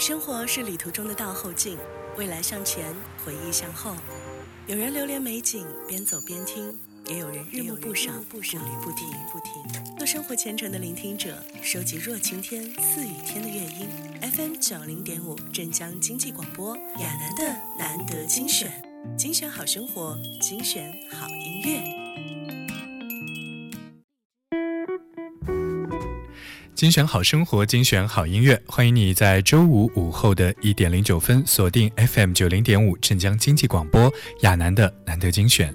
生活是旅途中的倒后镜，未来向前，回忆向后。有人流连美景，边走边听；也有人日暮不赏，步履不停。做生活虔诚的聆听者，收集若晴天、似雨天的乐音。FM 九零点五，镇江经济广播，亚楠的难得精选，精选好生活，精选好音乐。精选好生活，精选好音乐，欢迎你在周五午后的一点零九分锁定 FM 九零点五镇江经济广播亚楠的难得精选。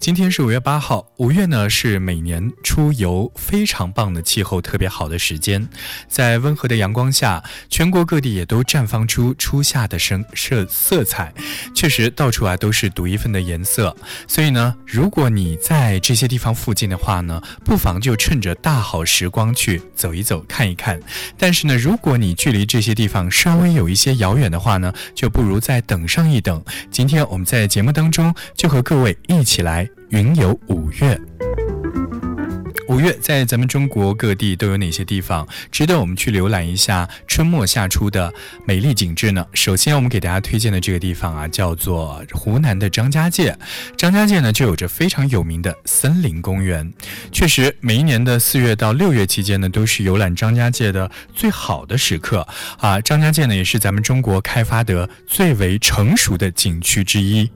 今天是五月八号，五月呢是每年出游非常棒的气候特别好的时间，在温和的阳光下，全国各地也都绽放出初夏的生色色彩，确实到处啊都是独一份的颜色。所以呢，如果你在这些地方附近的话呢，不妨就趁着大好时光去走一走看一看。但是呢，如果你距离这些地方稍微有一些遥远的话呢，就不如再等上一等。今天我们在节目当中就和各位一起来。云游五岳，五岳在咱们中国各地都有哪些地方值得我们去浏览一下春末夏初的美丽景致呢？首先，我们给大家推荐的这个地方啊，叫做湖南的张家界。张家界呢，就有着非常有名的森林公园。确实，每一年的四月到六月期间呢，都是游览张家界的最好的时刻啊。张家界呢，也是咱们中国开发得最为成熟的景区之一。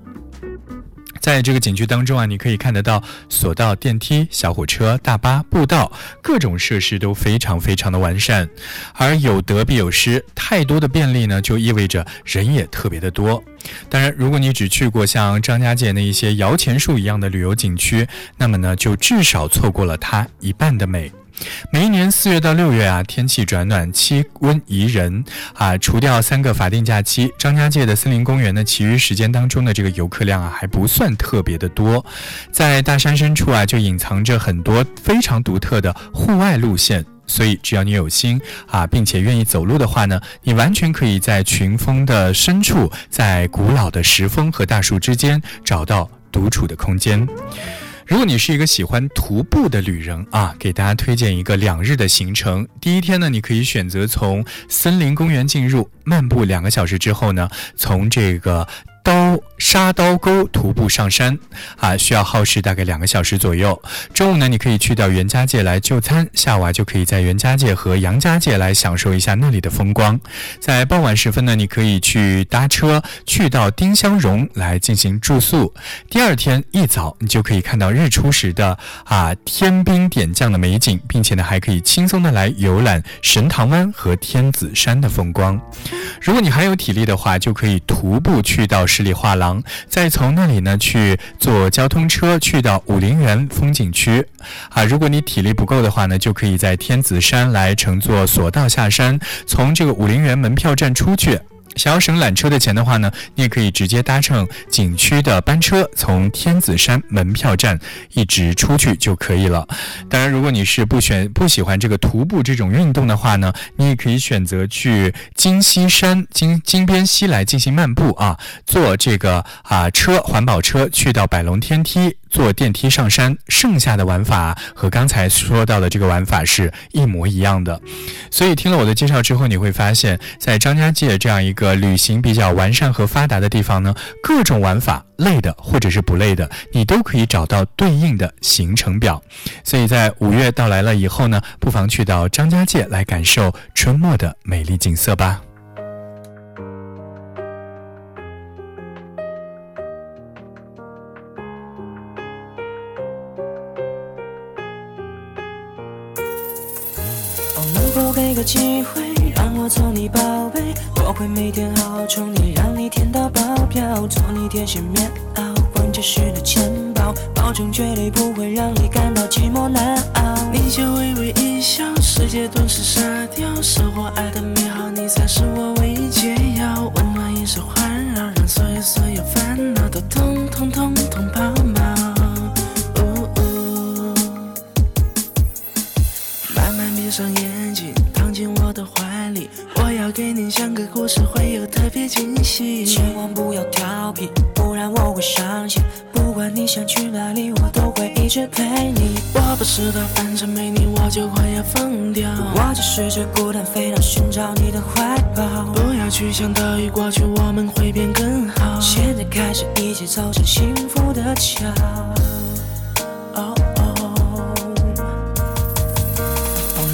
在这个景区当中啊，你可以看得到索道、电梯、小火车、大巴、步道，各种设施都非常非常的完善。而有得必有失，太多的便利呢，就意味着人也特别的多。当然，如果你只去过像张家界那一些摇钱树一样的旅游景区，那么呢，就至少错过了它一半的美。每一年四月到六月啊，天气转暖，气温宜人啊。除掉三个法定假期，张家界的森林公园呢，其余时间当中的这个游客量啊，还不算特别的多。在大山深处啊，就隐藏着很多非常独特的户外路线。所以，只要你有心啊，并且愿意走路的话呢，你完全可以在群峰的深处，在古老的石峰和大树之间，找到独处的空间。如果你是一个喜欢徒步的旅人啊，给大家推荐一个两日的行程。第一天呢，你可以选择从森林公园进入，漫步两个小时之后呢，从这个。刀沙刀沟徒步上山，啊，需要耗时大概两个小时左右。中午呢，你可以去到袁家界来就餐，下午啊就可以在袁家界和杨家界来享受一下那里的风光。在傍晚时分呢，你可以去搭车去到丁香榕来进行住宿。第二天一早，你就可以看到日出时的啊天兵点将的美景，并且呢还可以轻松的来游览神塘湾和天子山的风光。如果你还有体力的话，就可以徒步去到。十里画廊，再从那里呢去坐交通车去到武陵源风景区，啊，如果你体力不够的话呢，就可以在天子山来乘坐索道下山，从这个武陵源门票站出去。想要省缆车的钱的话呢，你也可以直接搭乘景区的班车，从天子山门票站一直出去就可以了。当然，如果你是不选不喜欢这个徒步这种运动的话呢，你也可以选择去金溪山金金边溪来进行漫步啊，坐这个啊车环保车去到百龙天梯。坐电梯上山，剩下的玩法和刚才说到的这个玩法是一模一样的。所以听了我的介绍之后，你会发现在张家界这样一个旅行比较完善和发达的地方呢，各种玩法累的或者是不累的，你都可以找到对应的行程表。所以在五月到来了以后呢，不妨去到张家界来感受春末的美丽景色吧。机会，让我做你宝贝，我会每天好好宠你，让你甜到爆表，做你贴心棉袄，关键时的钱包，保证绝对不会让你感到寂寞难熬。你就微微一笑，世界顿时傻掉，生活爱的美好，你才是我唯一解药，温暖一手环绕，让所有所有烦恼都通通通通抛锚。慢慢闭上眼讲个故事，会有特别惊喜。千万不要调皮，不然我会伤心。不管你想去哪里，我都会一直陪你。我不知道，反正没你我就快要疯掉。我就是这孤单，飞到寻找你的怀抱。不要。去，想到一过去我们会变更好。现在开始一起走上幸福的桥。哦哦，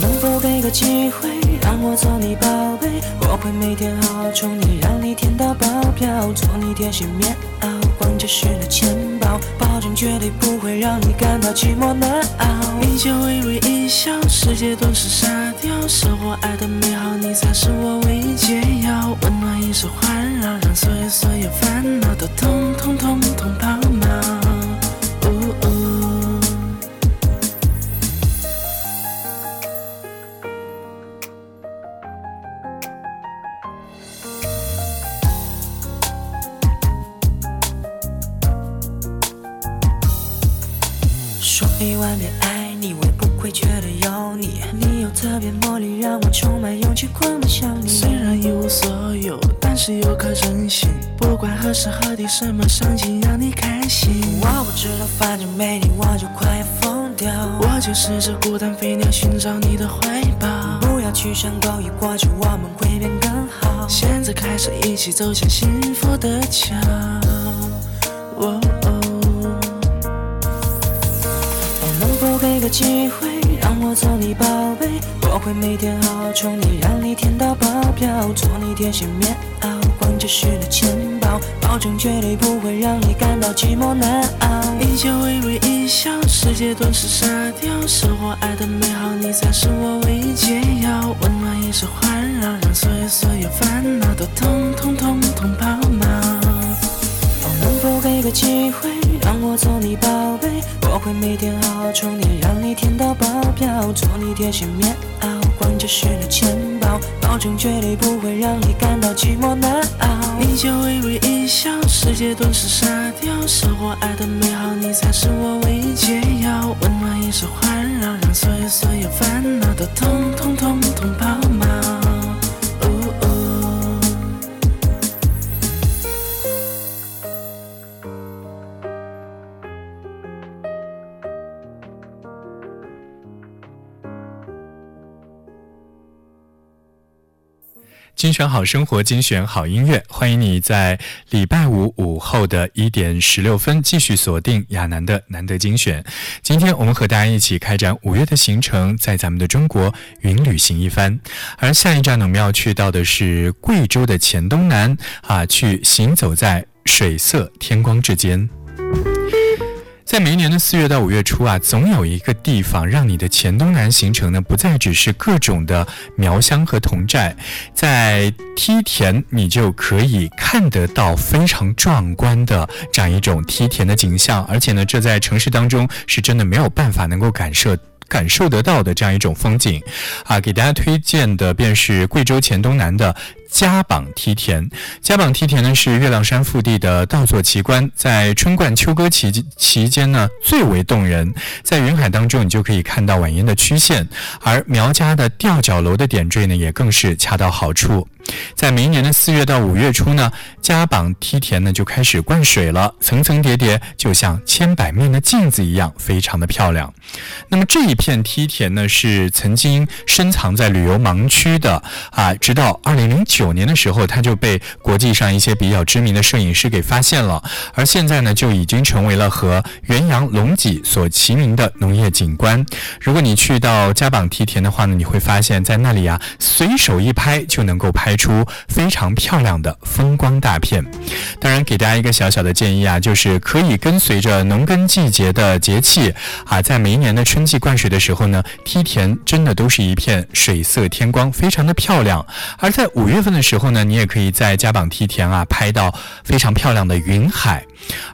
能否给个机会让我做你宝贝？我会每天好好宠你，让你甜到爆表，做你贴心棉袄，关键是那钱包，保证绝对不会让你感到寂寞难熬。一切微微一笑，世界顿时沙雕，生活爱的美好，你才是我唯一解药。温暖一手环绕，让所有所有烦恼都通通通通抛锚。你有特别魔力，让我充满勇气，狂奔向你。虽然一无所有，但是有颗真心。不管何时何地，什么场景让你开心。我不知道，反正没你我就快要疯掉。我就是只孤单飞鸟，寻找你的怀抱。不要去想过一过去，我们会变更好。现在开始，一起走向幸福的桥。哦，能否给个机会做你宝贝，我会每天好好宠你，让你甜到爆表，做你贴心棉袄，逛街时的钱包，保证绝对不会让你感到寂寞难熬。一切微微一笑，世界顿时沙雕，生活爱的美好，你才是我唯一解药。温暖一手环绕，让所有所有烦恼都通通通通抛锚。能否给个机会让我做你宝贝？我会每天好好宠你，让你甜到爆表，做你贴心棉袄，关键是那钱包，保证绝对不会让你感到寂寞难熬。你就微微一笑，世界顿时沙雕，生活爱的美好，你才是我唯一解药。温暖一手环绕，让所有所有烦恼都通选好生活，精选好音乐，欢迎你在礼拜五午后的一点十六分继续锁定亚楠的难得精选。今天我们和大家一起开展五月的行程，在咱们的中国云旅行一番。而下一站呢，我们要去到的是贵州的黔东南啊，去行走在水色天光之间。在每一年的四月到五月初啊，总有一个地方让你的黔东南行程呢，不再只是各种的苗乡和佟寨，在梯田你就可以看得到非常壮观的这样一种梯田的景象，而且呢，这在城市当中是真的没有办法能够感受。感受得到的这样一种风景，啊，给大家推荐的便是贵州黔东南的嘉榜梯田。嘉榜梯田呢是月亮山腹地的稻作奇观，在春灌秋歌期期间呢最为动人。在云海当中，你就可以看到晚烟的曲线，而苗家的吊脚楼的点缀呢也更是恰到好处。在明年的四月到五月初呢，嘉榜梯田呢就开始灌水了，层层叠叠，就像千百面的镜子一样，非常的漂亮。那么这一片梯田呢，是曾经深藏在旅游盲区的啊，直到二零零九九年的时候，它就被国际上一些比较知名的摄影师给发现了，而现在呢，就已经成为了和元阳龙脊所齐名的农业景观。如果你去到嘉榜梯田的话呢，你会发现在那里啊，随手一拍就能够拍出非常漂亮的风光大片。当然，给大家一个小小的建议啊，就是可以跟随着农耕季节的节气啊，在每年的春季灌水的时候呢，梯田真的都是一片水色天光，非常的漂亮。而在五月份的时候呢，你也可以在嘉榜梯田啊拍到非常漂亮的云海。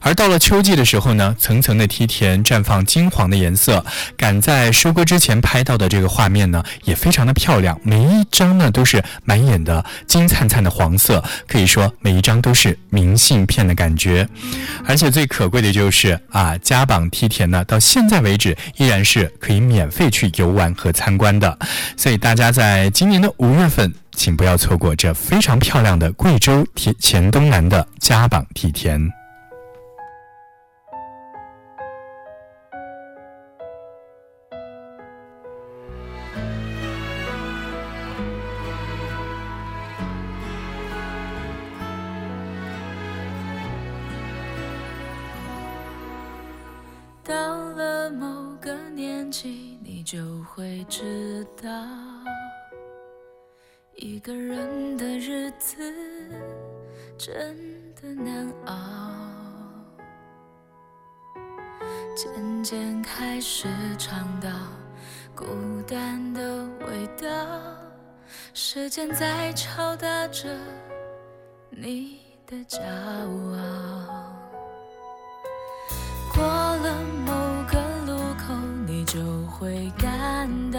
而到了秋季的时候呢，层层的梯田绽放金黄的颜色，赶在收割之前拍到的这个画面呢，也非常的漂亮。每一张呢都是满眼的金灿灿的黄色，可以说每一张都是明信片的感觉。而且最可贵的就是啊，嘉榜梯田呢，到现在为止依然是可以免费去游玩和参观的。所以大家在今年的五月份，请不要错过这非常漂亮的贵州黔黔东南的嘉榜梯田。一个人的日子真的难熬。渐渐开始尝到孤单的味道，时间在敲打着你的骄傲。过了某个路口，你就会感到，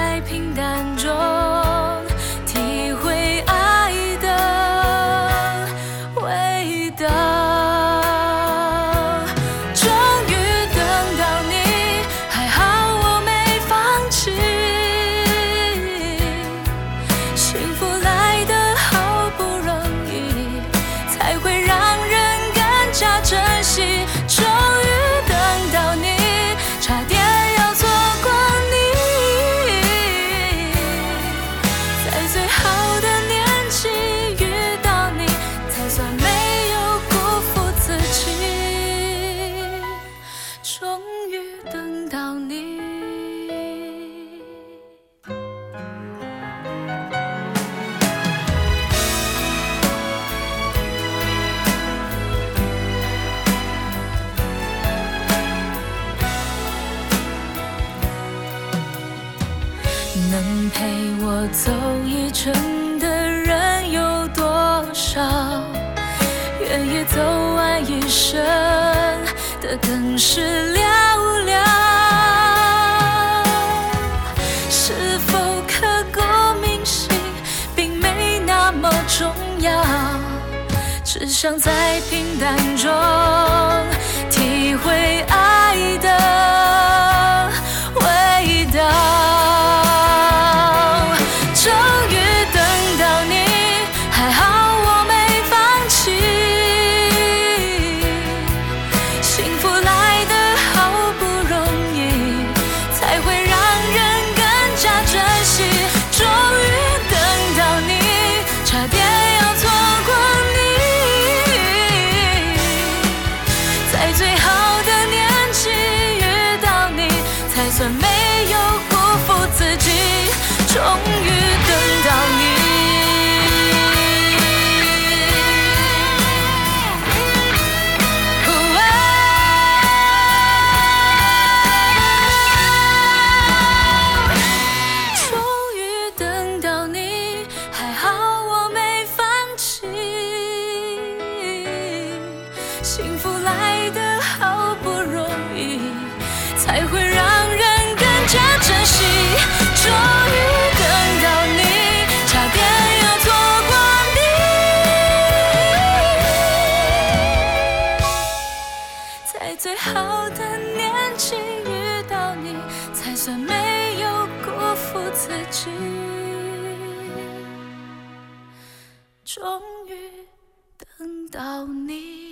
到你。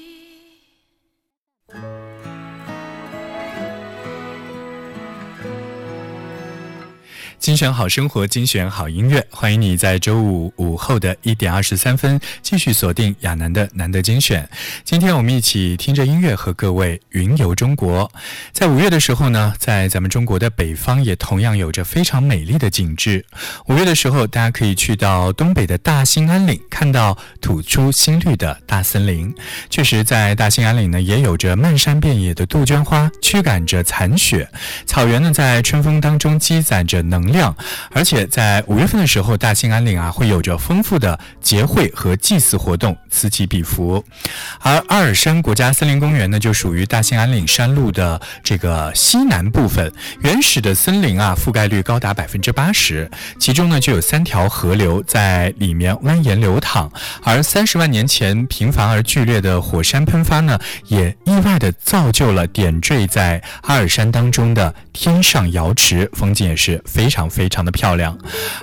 精选好生活，精选好音乐，欢迎你在周五午后的一点二十三分继续锁定亚楠的难得精选。今天我们一起听着音乐，和各位云游中国。在五月的时候呢，在咱们中国的北方也同样有着非常美丽的景致。五月的时候，大家可以去到东北的大兴安岭，看到吐出新绿的大森林。确实，在大兴安岭呢，也有着漫山遍野的杜鹃花驱赶着残雪，草原呢在春风当中积攒着能。能量。而且在五月份的时候，大兴安岭啊会有着丰富的节会和祭祀活动，此起彼伏。而阿尔山国家森林公园呢，就属于大兴安岭山路的这个西南部分，原始的森林啊覆盖率高达百分之八十，其中呢就有三条河流在里面蜿蜒流淌。而三十万年前频繁而剧烈的火山喷发呢，也意外的造就了点缀在阿尔山当中的天上瑶池，风景也是非常非常的漂亮。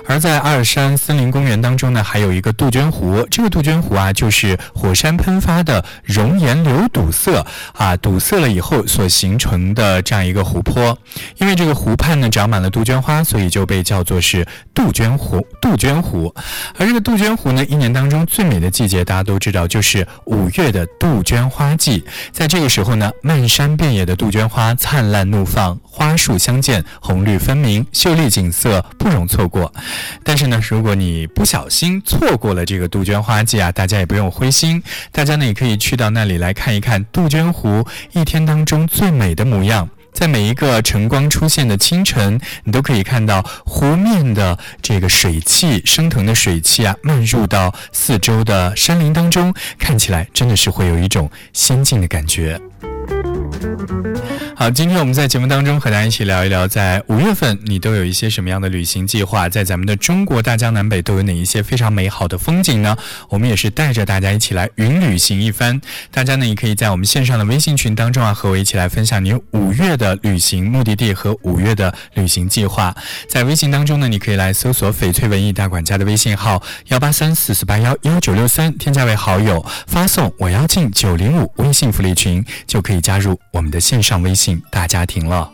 而在阿尔山森林公园当中呢，还有一个杜鹃湖，这个杜鹃湖啊，就是火山喷发的熔岩流堵塞啊，堵塞了以后所形成的这样一个湖泊。因为这个湖畔呢长满了杜鹃花，所以就被叫做是杜鹃湖。杜鹃湖，而这个杜鹃湖呢，一年当中最美的季节，大家都知道就是五月的杜鹃花季。在这个时候呢，漫山遍野的杜鹃花灿烂怒放，花树相间，红绿分明，秀丽景景色不容错过。但是呢，如果你不小心错过了这个杜鹃花季啊，大家也不用灰心，大家呢也可以去到那里来看一看杜鹃湖一天当中最美的模样。在每一个晨光出现的清晨，你都可以看到湖面的这个水汽升腾的水汽啊，漫入到四周的山林当中，看起来真的是会有一种仙境的感觉。好，今天我们在节目当中和大家一起聊一聊，在五月份你都有一些什么样的旅行计划？在咱们的中国大江南北都有哪一些非常美好的风景呢？我们也是带着大家一起来云旅行一番。大家呢也可以在我们线上的微信群当中啊，和我一起来分享你五月的旅行目的地和五月的旅行计划。在微信当中呢，你可以来搜索翡翠文艺大管家的微信号幺八三四四八幺幺九六三，添加为好友，发送我要进九零五微信福利群，就可以加入我们的线上微信。大家庭了。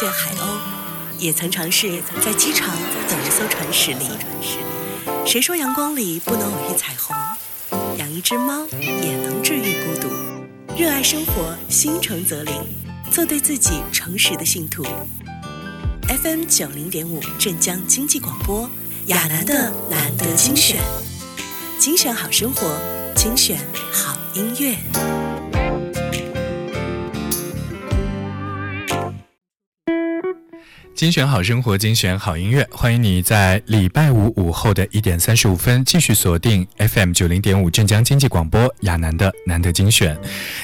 见海鸥，也曾尝试在机场等一艘船驶离。谁说阳光里不能偶遇彩虹？养一只猫也能治愈孤独。热爱生活，心诚则灵，做对自己诚实的信徒。FM 九零点五镇江经济广播，亚楠的难得精选，精选好生活，精选好音乐。精选好生活，精选好音乐，欢迎你在礼拜五午后的一点三十五分继续锁定 FM 九零点五镇江经济广播亚楠的难得精选。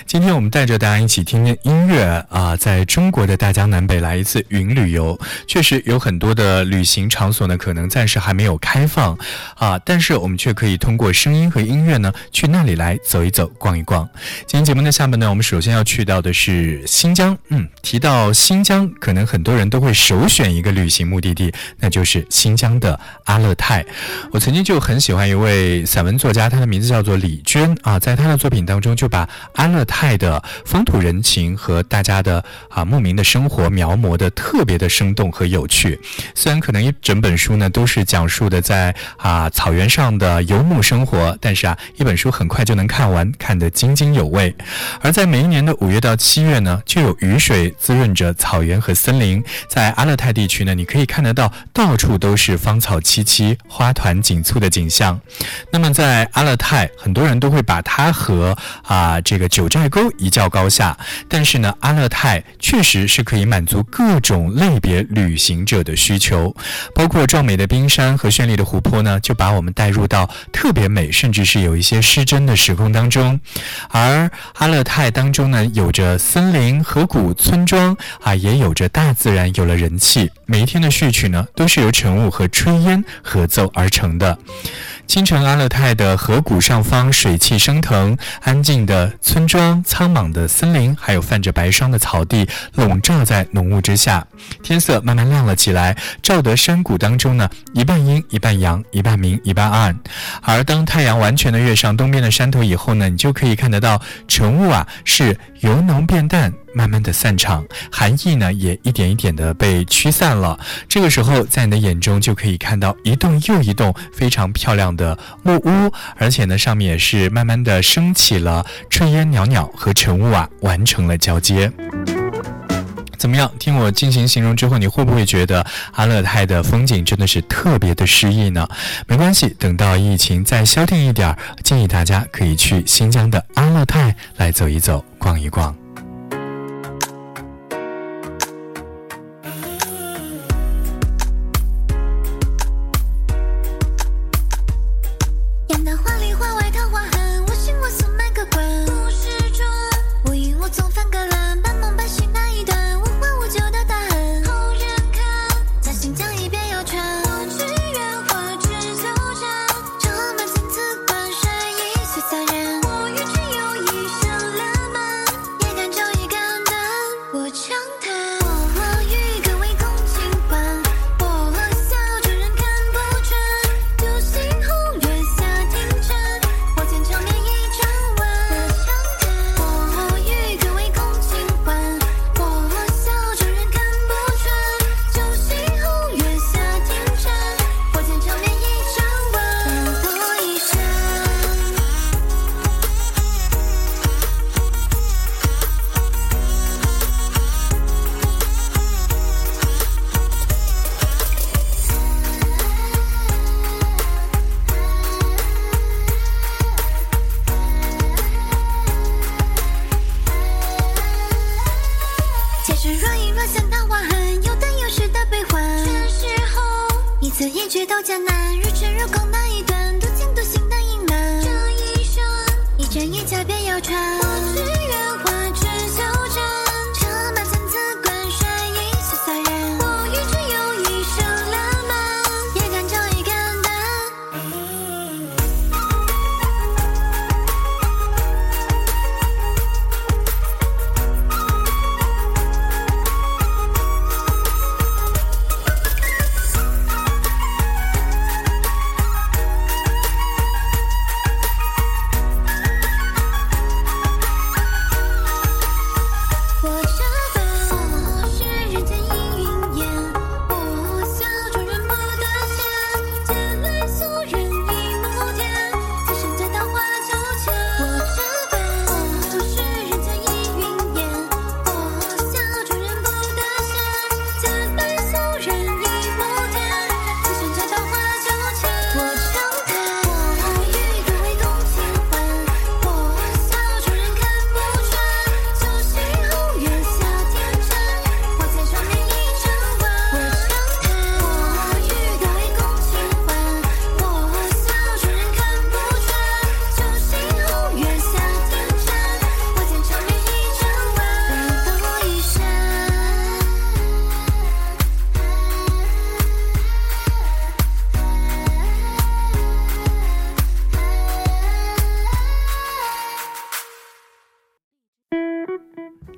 今天我们带着大家一起听听音乐啊，在中国的大江南北来一次云旅游。确实有很多的旅行场所呢，可能暂时还没有开放啊，但是我们却可以通过声音和音乐呢，去那里来走一走、逛一逛。今天节目的下面呢，我们首先要去到的是新疆。嗯，提到新疆，可能很多人都会熟。选一个旅行目的地，那就是新疆的阿勒泰。我曾经就很喜欢一位散文作家，他的名字叫做李娟啊，在他的作品当中就把阿勒泰的风土人情和大家的啊牧民的生活描摹的特别的生动和有趣。虽然可能一整本书呢都是讲述的在啊草原上的游牧生活，但是啊一本书很快就能看完，看得津津有味。而在每一年的五月到七月呢，就有雨水滋润着草原和森林，在阿勒。泰地区呢，你可以看得到到处都是芳草萋萋、花团锦簇的景象。那么在阿勒泰，很多人都会把它和啊这个九寨沟一较高下。但是呢，阿勒泰确实是可以满足各种类别旅行者的需求，包括壮美的冰山和绚丽的湖泊呢，就把我们带入到特别美，甚至是有一些失真的时空当中。而阿勒泰当中呢，有着森林、河谷、村庄啊，也有着大自然，有了人。每一天的序曲呢，都是由晨雾和炊烟合奏而成的。清晨，阿勒泰的河谷上方水汽升腾，安静的村庄、苍茫的森林，还有泛着白霜的草地，笼罩在浓雾之下。天色慢慢亮了起来，照得山谷当中呢，一半阴，一半阳，一半明，一半暗。而当太阳完全的跃上东边的山头以后呢，你就可以看得到晨雾啊，是由浓变淡。慢慢的散场，寒意呢也一点一点的被驱散了。这个时候，在你的眼中就可以看到一栋又一栋非常漂亮的的木屋，而且呢，上面也是慢慢的升起了炊烟袅袅和晨雾啊，完成了交接。怎么样？听我进行形容之后，你会不会觉得阿勒泰的风景真的是特别的诗意呢？没关系，等到疫情再消停一点，建议大家可以去新疆的阿勒泰来走一走、逛一逛。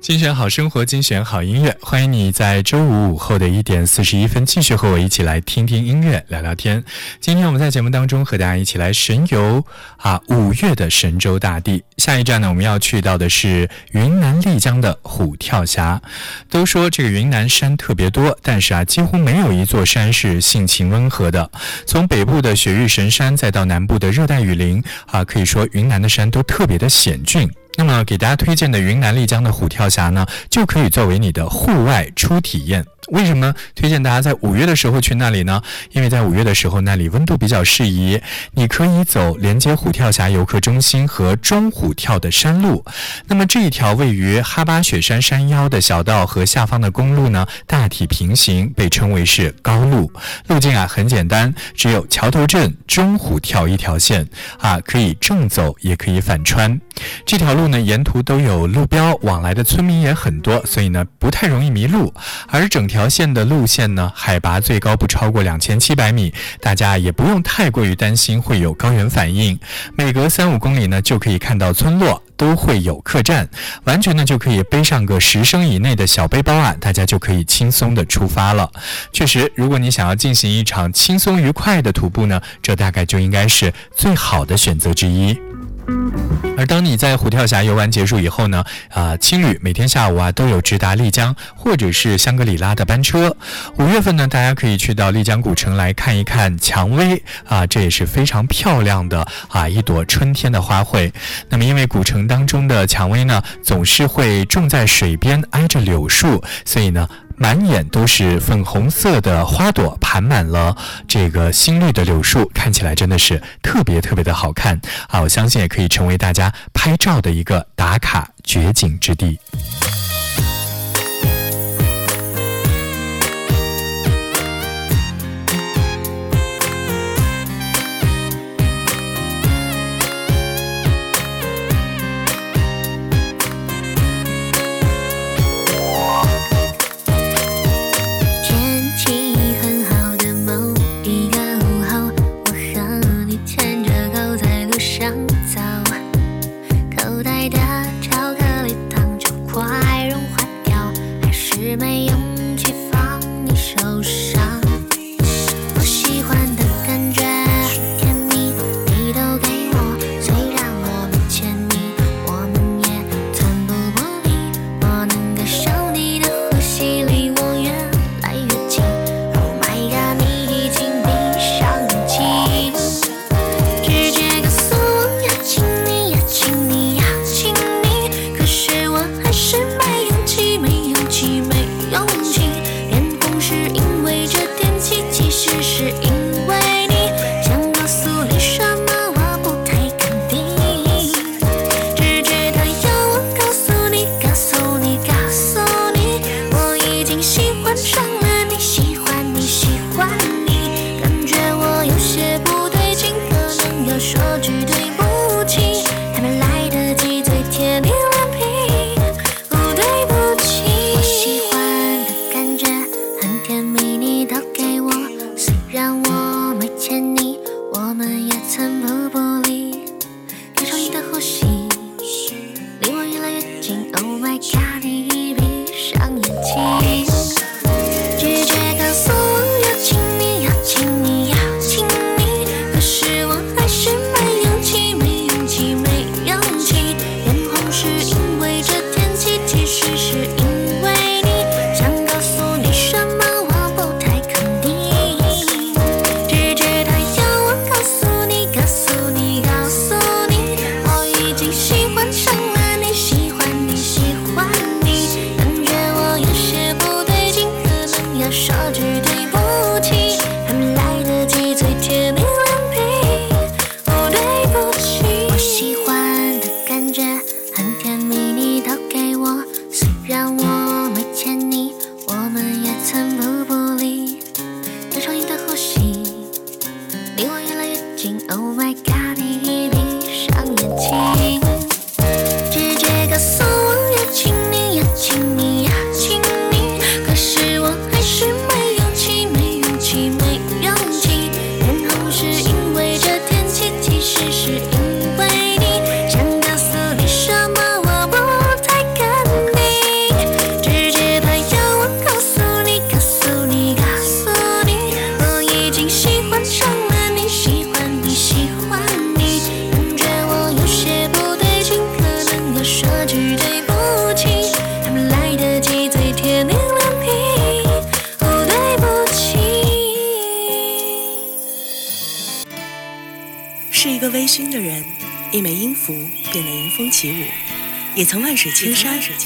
精选好生活，精选好音乐，欢迎你在周五午后的一点四十一分继续和我一起来听听音乐，聊聊天。今天我们在节目当中和大家一起来神游啊五月的神州大地。下一站呢，我们要去到的是云南丽江的虎跳峡。都说这个云南山特别多，但是啊，几乎没有一座山是性情温和的。从北部的雪域神山，再到南部的热带雨林啊，可以说云南的山都特别的险峻。那么给大家推荐的云南丽江的虎跳峡呢，就可以作为你的户外初体验。为什么推荐大家在五月的时候去那里呢？因为在五月的时候，那里温度比较适宜，你可以走连接虎跳峡游客中心和中虎跳的山路。那么这一条位于哈巴雪山山腰的小道和下方的公路呢，大体平行，被称为是高路。路径啊很简单，只有桥头镇中虎跳一条线啊，可以正走也可以反穿。这条路呢，沿途都有路标，往来的村民也很多，所以呢不太容易迷路。而整条条线的路线呢，海拔最高不超过两千七百米，大家也不用太过于担心会有高原反应。每隔三五公里呢，就可以看到村落都会有客栈，完全呢就可以背上个十升以内的小背包啊，大家就可以轻松的出发了。确实，如果你想要进行一场轻松愉快的徒步呢，这大概就应该是最好的选择之一。而当你在虎跳峡游玩结束以后呢，啊，青旅每天下午啊都有直达丽江或者是香格里拉的班车。五月份呢，大家可以去到丽江古城来看一看蔷薇啊，这也是非常漂亮的啊一朵春天的花卉。那么因为古城当中的蔷薇呢，总是会种在水边挨着柳树，所以呢。满眼都是粉红色的花朵，盘满了这个新绿的柳树，看起来真的是特别特别的好看啊！我相信也可以成为大家拍照的一个打卡绝景之地。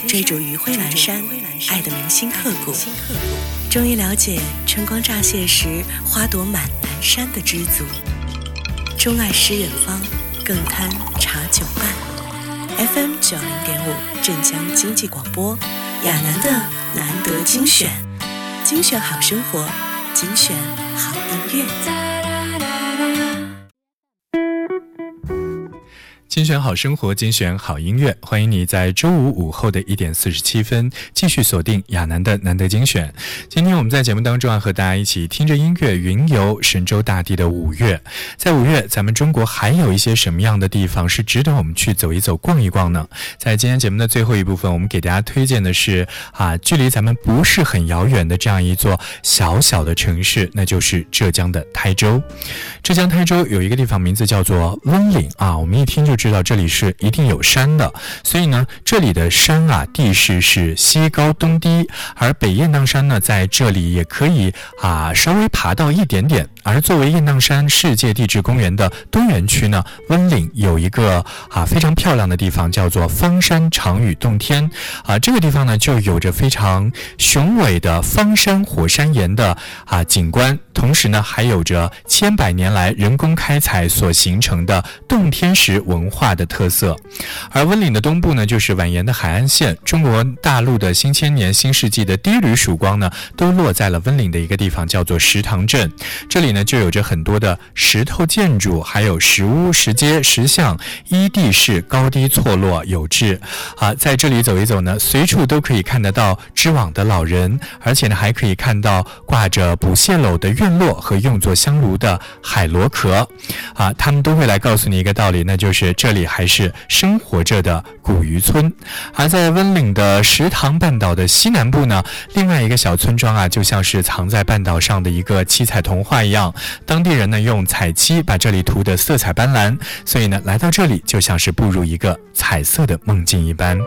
追逐余晖阑珊，爱的铭心刻骨。终于了解春光乍泄时花朵满南山的知足。钟爱诗远方，更贪茶酒伴。FM 九零点五，镇江经济广播，亚楠的难得精选，精选好生活，精选好音乐。精选好生活，精选好音乐，欢迎你在周五午后的一点四十七分继续锁定亚楠的难得精选。今天我们在节目当中啊，和大家一起听着音乐，云游神州大地的五月。在五月，咱们中国还有一些什么样的地方是值得我们去走一走、逛一逛呢？在今天节目的最后一部分，我们给大家推荐的是啊，距离咱们不是很遥远的这样一座小小的城市，那就是浙江的台州。浙江台州有一个地方名字叫做温岭啊，我们一听就知。知道这里是一定有山的，所以呢，这里的山啊地势是西高东低，而北雁荡山呢在这里也可以啊稍微爬到一点点。而作为雁荡山世界地质公园的东园区呢，温岭有一个啊非常漂亮的地方，叫做方山长屿洞天啊。这个地方呢就有着非常雄伟的方山火山岩的啊景观，同时呢还有着千百年来人工开采所形成的洞天石文化的特色。而温岭的东部呢就是蜿蜒的海岸线，中国大陆的新千年新世纪的第一缕曙光呢都落在了温岭的一个地方，叫做石塘镇。这里。呢，就有着很多的石头建筑，还有石屋、石阶、石像，依地势高低错落有致。啊，在这里走一走呢，随处都可以看得到织网的老人，而且呢，还可以看到挂着捕蟹篓的院落和用作香炉的海螺壳。啊，他们都会来告诉你一个道理，那就是这里还是生活着的古渔村。而在温岭的石塘半岛的西南部呢，另外一个小村庄啊，就像是藏在半岛上的一个七彩童话一样。当地人呢用彩漆把这里涂得色彩斑斓，所以呢来到这里就像是步入一个彩色的梦境一般。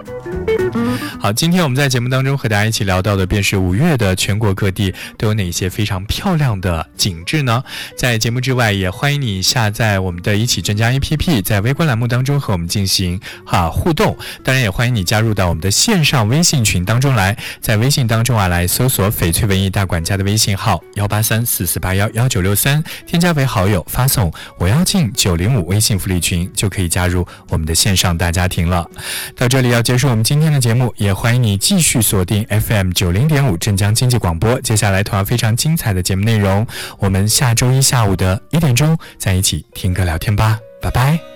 好，今天我们在节目当中和大家一起聊到的便是五月的全国各地都有哪些非常漂亮的景致呢？在节目之外，也欢迎你下载我们的一起专家 APP，在微观栏目当中和我们进行哈互动。当然，也欢迎你加入到我们的线上微信群当中来，在微信当中啊来搜索翡翠文艺大管家的微信号幺八三四四八幺幺九三，添加为好友，发送我要进九零五微信福利群，就可以加入我们的线上大家庭了。到这里要结束我们今天的节目。也欢迎你继续锁定 FM 九零点五镇江经济广播。接下来同样非常精彩的节目内容，我们下周一下午的一点钟在一起听歌聊天吧，拜拜。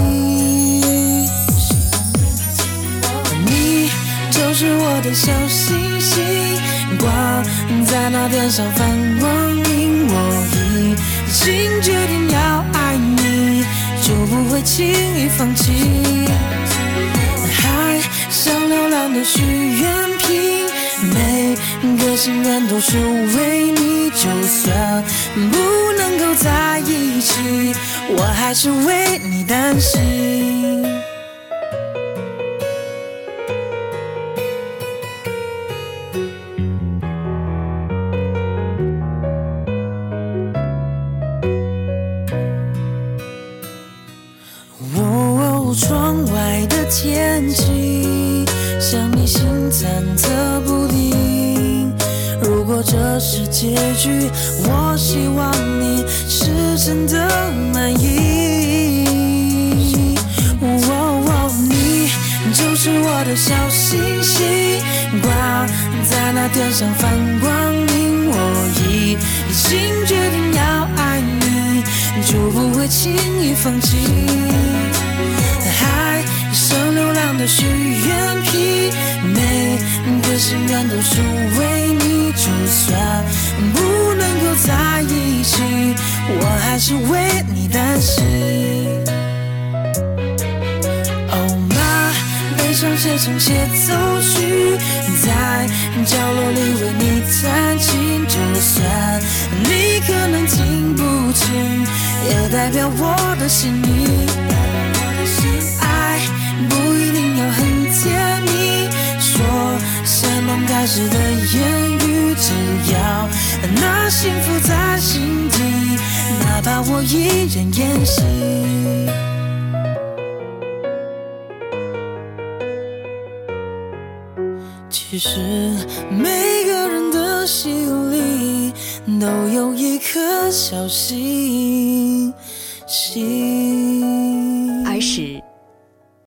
的小星星，挂在那天上放光明。我已经决定要爱你，就不会轻易放弃。海像流浪的许愿瓶，每个心愿都是为你。就算不能够在一起，我还是为你担心。那天上放光明，我已已经决定要爱你，就不会轻易放弃。海上流浪的许愿瓶，每个心愿都是为你，就算不能够在一起，我还是为你担心。上写成协奏曲，在角落里为你弹琴，就算你可能听不清，也代表我的心意。爱不一定要很甜蜜，说些梦开始的言语，只要那幸福在心底，哪怕我一人演戏。其实每个人的心里都有一颗小星星。